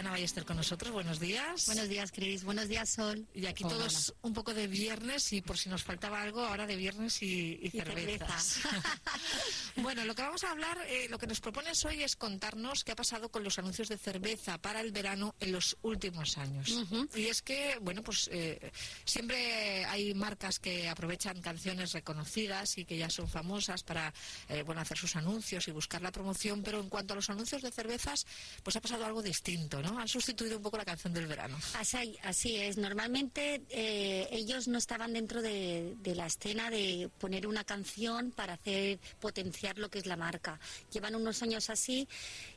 minutos y Ana Ballester con nosotros. Buenos días. Buenos días, Cris. Buenos días, Sol. Y aquí Hola, todos un poco de viernes y por si nos faltaba algo, ahora de viernes y, y Y cervezas. bueno, lo que vamos a hablar, eh, lo que nos propones hoy es contarnos qué ha pasado con los anuncios de cerveza para el verano en los últimos años. Y es que, bueno, pues eh, siempre hay marcas que aprovechan canciones reconocidas y que ya son famosas para, eh, bueno, hacer sus anuncios y buscar la promoción, pero en cuanto a los anuncios de cervezas, pues ha pasado algo distinto, ¿no? Han sustituido un poco la canción del verano. Así, así es. Normalmente eh, ellos no estaban dentro de, de la escena de poner una canción para hacer potenciar lo que es la marca. Llevan unos años así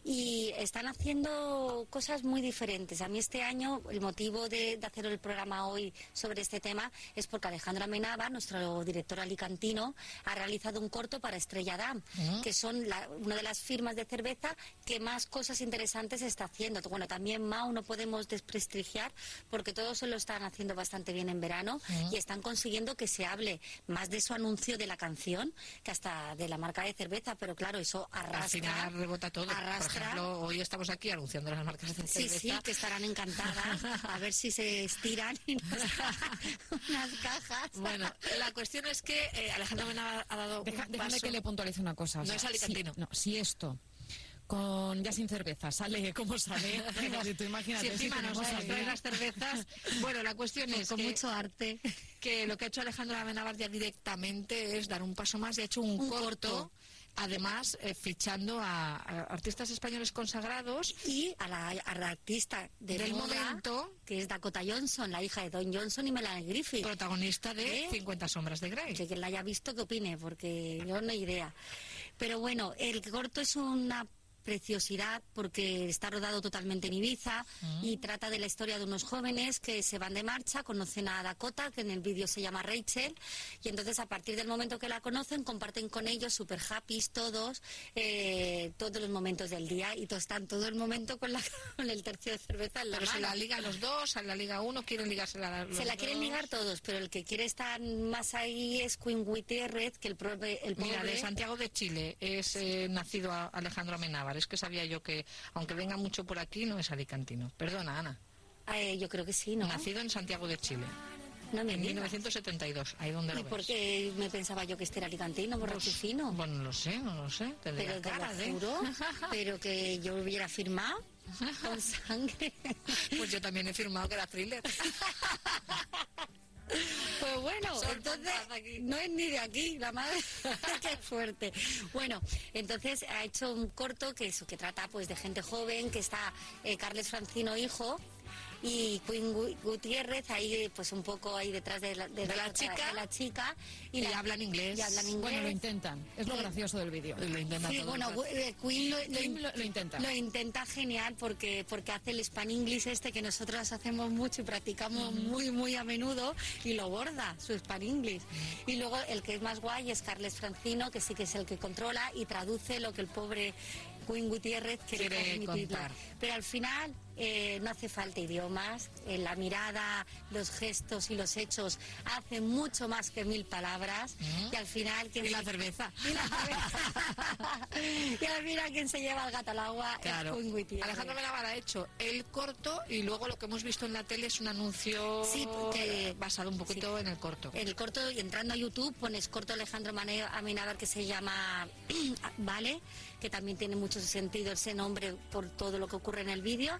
y están haciendo cosas muy diferentes. A mí este año el motivo de, de hacer el programa hoy sobre este tema es porque Alejandra Menaba, nuestro director alicantino, ha realizado un corto para Estrella Damm, Mm. que son la- una de las firmas de cerveza que más cosas interesantes está haciendo. Bueno, también Mau no podemos desprestigiar porque todos se lo están haciendo bastante bien en verano Mm. y están consiguiendo que se hable más de su anuncio de la canción que hasta de la marca de cerveza, pero claro, eso Al arrastra. final rebota todo. Por arrastra. ejemplo, hoy estamos aquí anunciando las marcas de Sí, cerveza. sí, que estarán encantadas. A ver si se estiran y nos dan unas cajas. Bueno, la cuestión es que eh, Alejandro Menaba ha dado Deja- un déjame paso. que le puntualice una cosa. o No es alicantino. Si, no, si esto con ya sin cerveza sale como sale, tú imagínate Si encima nos tenemos nos trae las cervezas. Bueno, la cuestión es con que, mucho arte. que lo que ha hecho Alejandro Amenábar ya directamente es dar un paso más y ha hecho un, Un corto. corto. Además, eh, fichando a, a artistas españoles consagrados Y a la, a la artista de del moda, momento, que es Dakota Johnson, la hija de Don Johnson y Melanie Griffith. protagonista de ¿Eh? 50 sombras de Grey. Que quien la haya visto, que opine, porque yo no hay idea. Pero bueno, el corto es una preciosidad porque está rodado totalmente en Ibiza y trata de la historia de unos jóvenes que se van de marcha, conocen a Dakota, que en el vídeo se llama Rachel, y entonces a partir del momento que la conocen comparten con ellos super happy todos, eh, todos los momentos del día y to- están todo el momento con, la, con el tercio de cerveza en la Pero se mano. la liga los dos, a la liga uno quieren ligarse la Se la quieren ligar todos, pero el que quiere estar más ahí es Queen Gutiérrez, que el, pobre- el pobre... Mira, de Santiago de Chile es eh, nacido a- Alejandro Amenábar. Es que sabía yo que, aunque venga mucho por aquí, no es alicantino. Perdona, Ana. Eh, yo creo que sí, ¿no? Nacido en Santiago de Chile, no me en digas. 1972. Ahí donde ¿Y lo por ves. qué me pensaba yo que este era alicantino, borracho Pues? Bueno, no lo sé, no lo sé. Pero te cara lo de- juro, pero que yo hubiera firmado con sangre. Pues yo también he firmado que era thriller. Pues bueno, Son entonces no es ni de aquí, la madre, qué fuerte. Bueno, entonces ha hecho un corto que eso que trata pues de gente joven, que está eh, Carles Francino hijo y Queen Gu- Gutiérrez ahí pues un poco ahí detrás de la, De la chica. de la chica Y la- hablan inglés. y hablan inglés. Bueno, lo intentan. Es lo gracioso del vídeo. Lo intenta Sí, todo bueno, eh, Queen lo, lo Queen in- lo- lo intenta. Lo intenta genial porque, porque hace el span English este que nosotros hacemos mucho y practicamos muy, muy a menudo y lo borda, su span English. Y luego el que es más guay es Carles Francino, que sí que es el que controla y traduce lo que el pobre Queen Gutiérrez quiere, Quiere contar. Pero al final eh, no hace falta idiomas, eh, la mirada, los gestos y los hechos hacen mucho más que mil palabras y al final... quien Y la cerveza. y la cerveza. y al final quien se lleva el gato al agua Claro. es. Alejandro Amenábar ha hecho el corto y luego lo que hemos visto en la tele es un anuncio Sí, basado un poquito en el corto. En el corto, y entrando a YouTube, pones corto Alejandro Amenábar que se llama Vale, que también tiene mucho sentido ese nombre por todo lo que ocurre en el vídeo.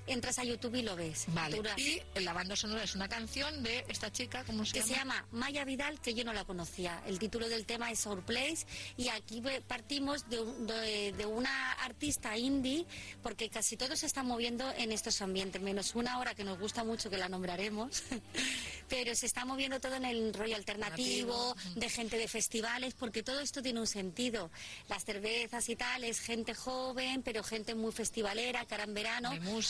Entras a YouTube y lo ves. Vale. Dura- Y la banda sonora es una canción de esta chica, ¿cómo se que llama? se llama Maya Vidal, que yo no la conocía. El título del tema es Our Place y aquí partimos de, de- de una artista indie, porque casi todos se están moviendo en estos ambientes, menos una ahora que nos gusta mucho, que la nombraremos, pero se está moviendo todo en el rollo alternativo, de gente de festivales, porque todo esto tiene un sentido. Las cervezas y tal es gente joven, pero gente muy festivalera, que ahora en verano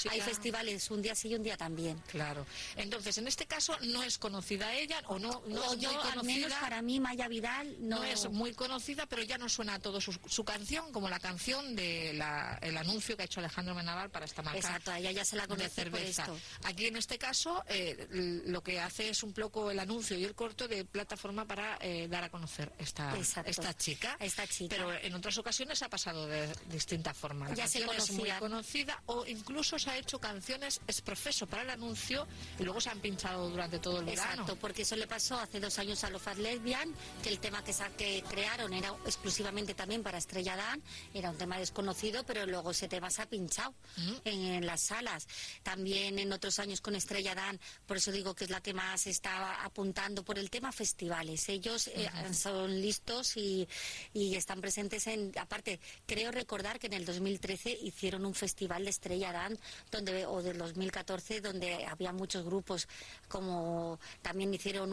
hay festivales un día sí y un día también. Claro. Entonces, en este caso no es conocida ella, o no, no yo, al menos para mí, Maya Vidal no... es muy conocida, pero ya no suena todo su, su canción como la canción del el anuncio que ha hecho Alejandro Menaval para esta marca. Exacto, ella ya se la conoce cerveza. Aquí en este caso eh, lo que hace es un poco el anuncio y el corto de plataforma para eh, dar a conocer esta, esta chica. Esta chica. Pero en otras ocasiones ha pasado de distintas formas. ya se es muy conocida o incluso se ha hecho canciones es profeso para el anuncio y luego se han pinchado durante todo el verano. Exacto, porque eso le pasó hace dos años a los Fat Lesbian, que el tema que, que crearon era exclusivamente también para Estrella Dan, era un tema desconocido, pero luego ese tema se ha pinchado mm. en, las salas. También en otros años con Estrella Dan, por eso digo que es la que más está apuntando por el tema festivales. Ellos eh, son listos y, y, están presentes en, aparte, creo recordar que en el 2013 hicieron un festival de Estrella Dan, donde, o del 2014, donde había muchos grupos, como también hicieron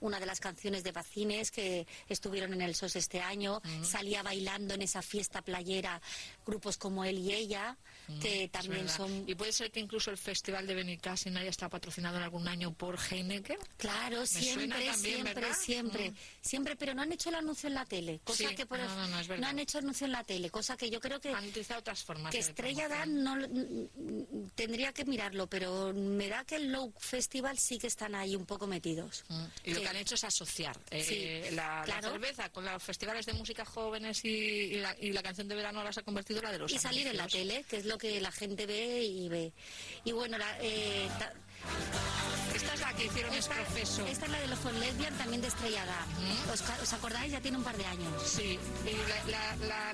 una de las canciones de Bacines que estuvieron en el SOS este año, salía bailando en esa fiesta playera grupos como él y ella, mm, que también son... ¿Y puede ser que incluso el Festival de Benicassin haya estado patrocinado en algún año por Heineken? Claro, siempre, siempre, siempre. Mm. Siempre, pero no han hecho el anuncio en la tele. Cosa que por no, no, no, han hecho el anuncio en la tele, cosa que yo creo que... Han utilizado otras formas. Que Estrella Dan no, tendría que mirarlo, pero me da que el Low Festival sí que están ahí un poco metidos. Mm. Y lo que han hecho es asociar eh, la, cerveza con los festivales de música jóvenes y, la, canción de verano las ha convertido en la de los Y salir en la tele, que es lo que la gente ve y ve. Y bueno, la, eh, esta es la que hicieron esta, profeso. Esta es la de los Fon Lesbian, también de Estrellada. ¿Os, acordáis? Ya tiene un par de años. Sí.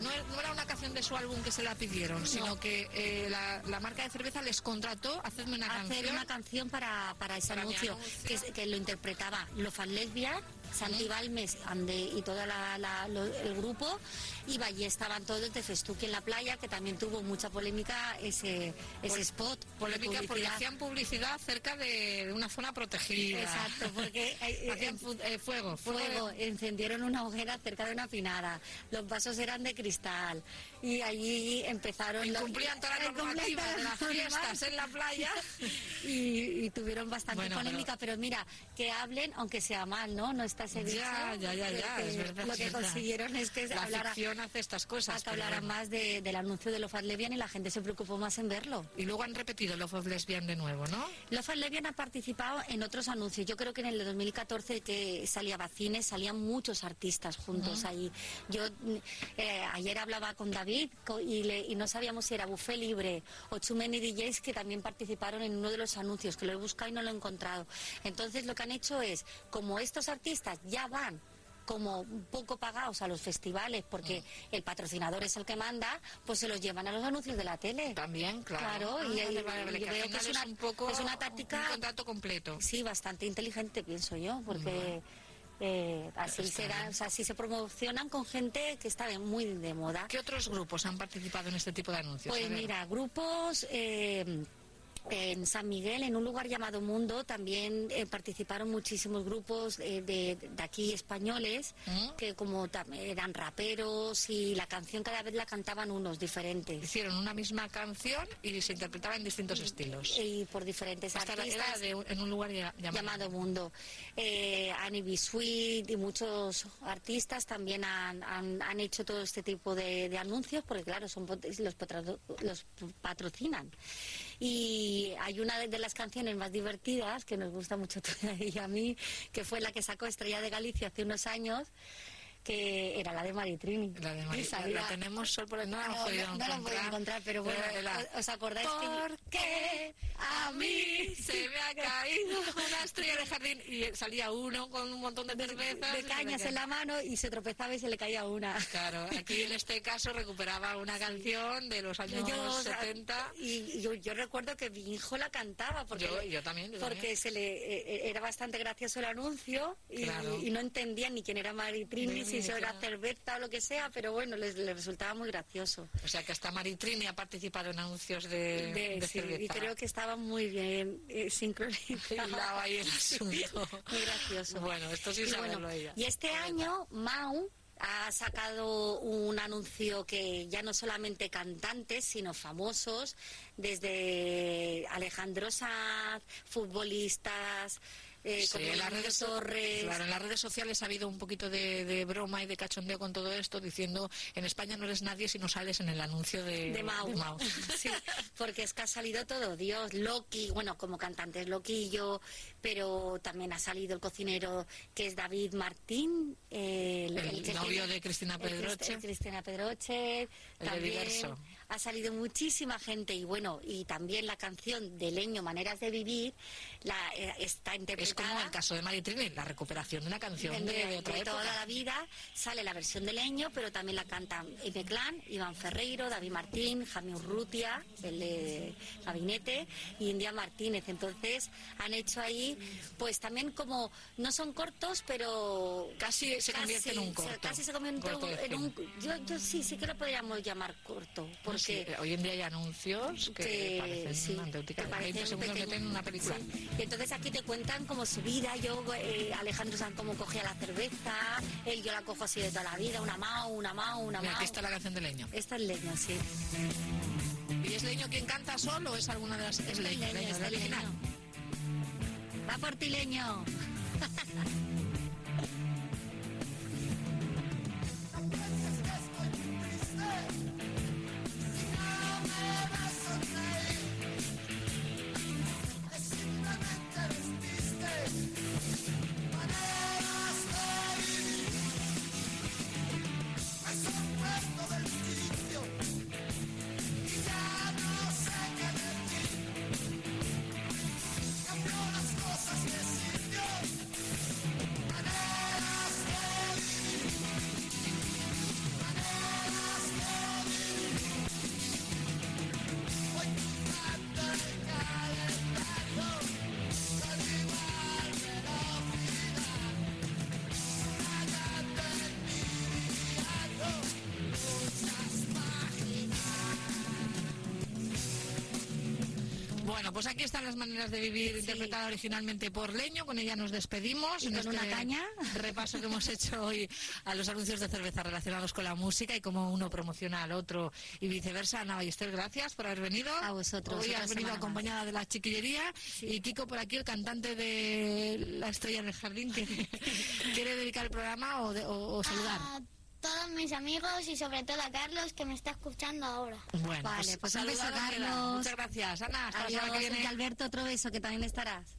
no, era una canción de su álbum que se la pidieron, sino que eh, la, marca de cerveza les contrató hacerme una Hacer canción. una canción para, para ese anuncio, Que, que, lo interpretaba los Fan Lesbian Santi Balmes y todo el grupo y allí estaban todos de festuque en la playa que también tuvo mucha polémica ese, ese spot polémica porque hacían publicidad cerca de una zona protegida. Exacto porque hacían eh, fuego, fuego, encendieron una hoguera cerca de una pinada los vasos eran de cristal y allí empezaron incumplían todas las normativas de las fiestas en la playa y, tuvieron bastante polémica pero... mira que hablen aunque sea mal no no está ya, ya, ya, ya, es verdad. Lo que consiguieron es que la hablara, hace estas cosas. que hablara más del anuncio de Love of Lesbian y la gente se preocupó más en verlo. Y luego han repetido Love of Lesbian de nuevo, ¿no? Love of Lesbian ha participado en otros anuncios. Yo creo que en el 2014 que salía Bacines salían muchos artistas juntos ahí. Yo eh, ayer hablaba con David y, no sabíamos si era Buffet Libre o Chumeni DJs que también participaron en uno de los anuncios, que lo he buscado y no lo he encontrado. Entonces lo que han hecho es, como estos artistas ya van como un poco pagados a los festivales porque mm. el patrocinador es el que manda, pues se los llevan a los anuncios de la tele. También, claro. Claro, y, veo que es una, un poco es una táctica. Un contrato completo. Sí, bastante inteligente, pienso yo, porque. Eh, así será, o sea, así se promocionan con gente que está muy de moda. ¿Qué otros grupos han participado en este tipo de anuncios? Pues mira, grupos eh, en San Miguel, en un lugar llamado Mundo, también eh, participaron muchísimos grupos eh, de, aquí españoles, ¿Mm? que como eran raperos y la canción cada vez la cantaban unos diferentes. Hicieron una misma canción y se interpretaba en distintos estilos. Y por diferentes artistas. en un lugar llamado, Mundo. Eh, Annie B. Sweet y muchos artistas también han, han, hecho todo este tipo de, anuncios, porque claro, son los, los patrocinan. Y hay una de las canciones más divertidas que nos gusta mucho y a mí, que fue la que sacó Estrella de Galicia hace unos años, que era la de Maritrini. La de Maritrini. La, tenemos sol por el... No, la hemos podido encontrar. No la encontrar, pero bueno, ¿os acordáis que... a mí se me ha estrella de jardín y salía uno con un montón de cervezas. De, cañas en la mano y se tropezaba y se le caía una. Claro, aquí en este caso recuperaba una canción de los años 70. Y yo, recuerdo que mi hijo la cantaba porque, yo, también, porque se le e, e, era bastante gracioso el anuncio y, y no entendía ni quién era Maritrini si eso era cerveza o lo que sea, pero bueno, les, resultaba muy gracioso. O sea que hasta Maritrini ha participado en anuncios de, de, sí, Y creo que estaba muy bien eh, sincronizado. ahí el asunto. Muy gracioso. Bueno, esto sí y, saberlo bueno, ella. y este año, Mau ha sacado un anuncio que ya no solamente cantantes, sino famosos, desde Alejandro Sanz, futbolistas, eh, Sí, como en las redes, Torres. claro, en las redes sociales ha habido un poquito de, de broma y de cachondeo con todo esto, diciendo en España no eres nadie si no sales en el anuncio de, de Mau. Sí, porque es que ha salido todo, Dios, Loki, bueno, como cantante es Loquillo, pero también ha salido el cocinero que es David Martín, el, novio de Cristina Pedroche. el Cristina Pedroche, de también Diverso. Ha salido muchísima gente y bueno, y también la canción de Leño, Maneras de Vivir, la, eh, está interpretada Es como el caso de Maritrini, la recuperación de una canción de, de, de otra de época. toda la vida sale la versión de Leño, pero también la cantan M. Clan, Iván Ferreiro, David Martín, Jaime Urrutia, el de Gabinete, y India Martínez. Entonces han hecho ahí, pues también como, no son cortos, pero Casi se convierte en un se- corto. Casi se convierte Corto de en un... cine. Yo, yo sí, sí que lo podríamos llamar corto, porque... Sí, eh, hoy en día hay anuncios que, que, parecen sí, auténticas. que 20 parecen segundos pequeños. meten una película. Sí. Y entonces aquí te cuentan como su vida, yo, eh, Alejandro Sanz cómo cogía la cerveza, él yo la cojo así de toda la vida, una mao, una mao, una mao. aquí está la canción de Leño. Esta es leño, sí. ¿Y es Leño quien canta solo o es alguna de las...? Es Leño, Leño, de original. leño. Va por ti, leño. Bueno, pues aquí están las maneras de vivir interpretada originalmente por Leño. Con ella nos despedimos. Y en con una este caña. Repaso que hemos hecho hoy a los anuncios de cerveza relacionados con la música y cómo uno promociona al otro y viceversa. Ana Ballester, gracias por haber venido. A vosotros, Hoy has venido más. acompañada de la chiquillería y Kiko por aquí, el cantante de La Estrella del Jardín, que quiere dedicar el programa o, de- o- o saludar. A todos mis amigos y sobre todo a Carlos que me está escuchando ahora. Bueno, Vale, pues un beso. Carlos. Muchas gracias, Ana. Hasta la semana que Adiós, viene. y Alberto, otro beso que también estarás.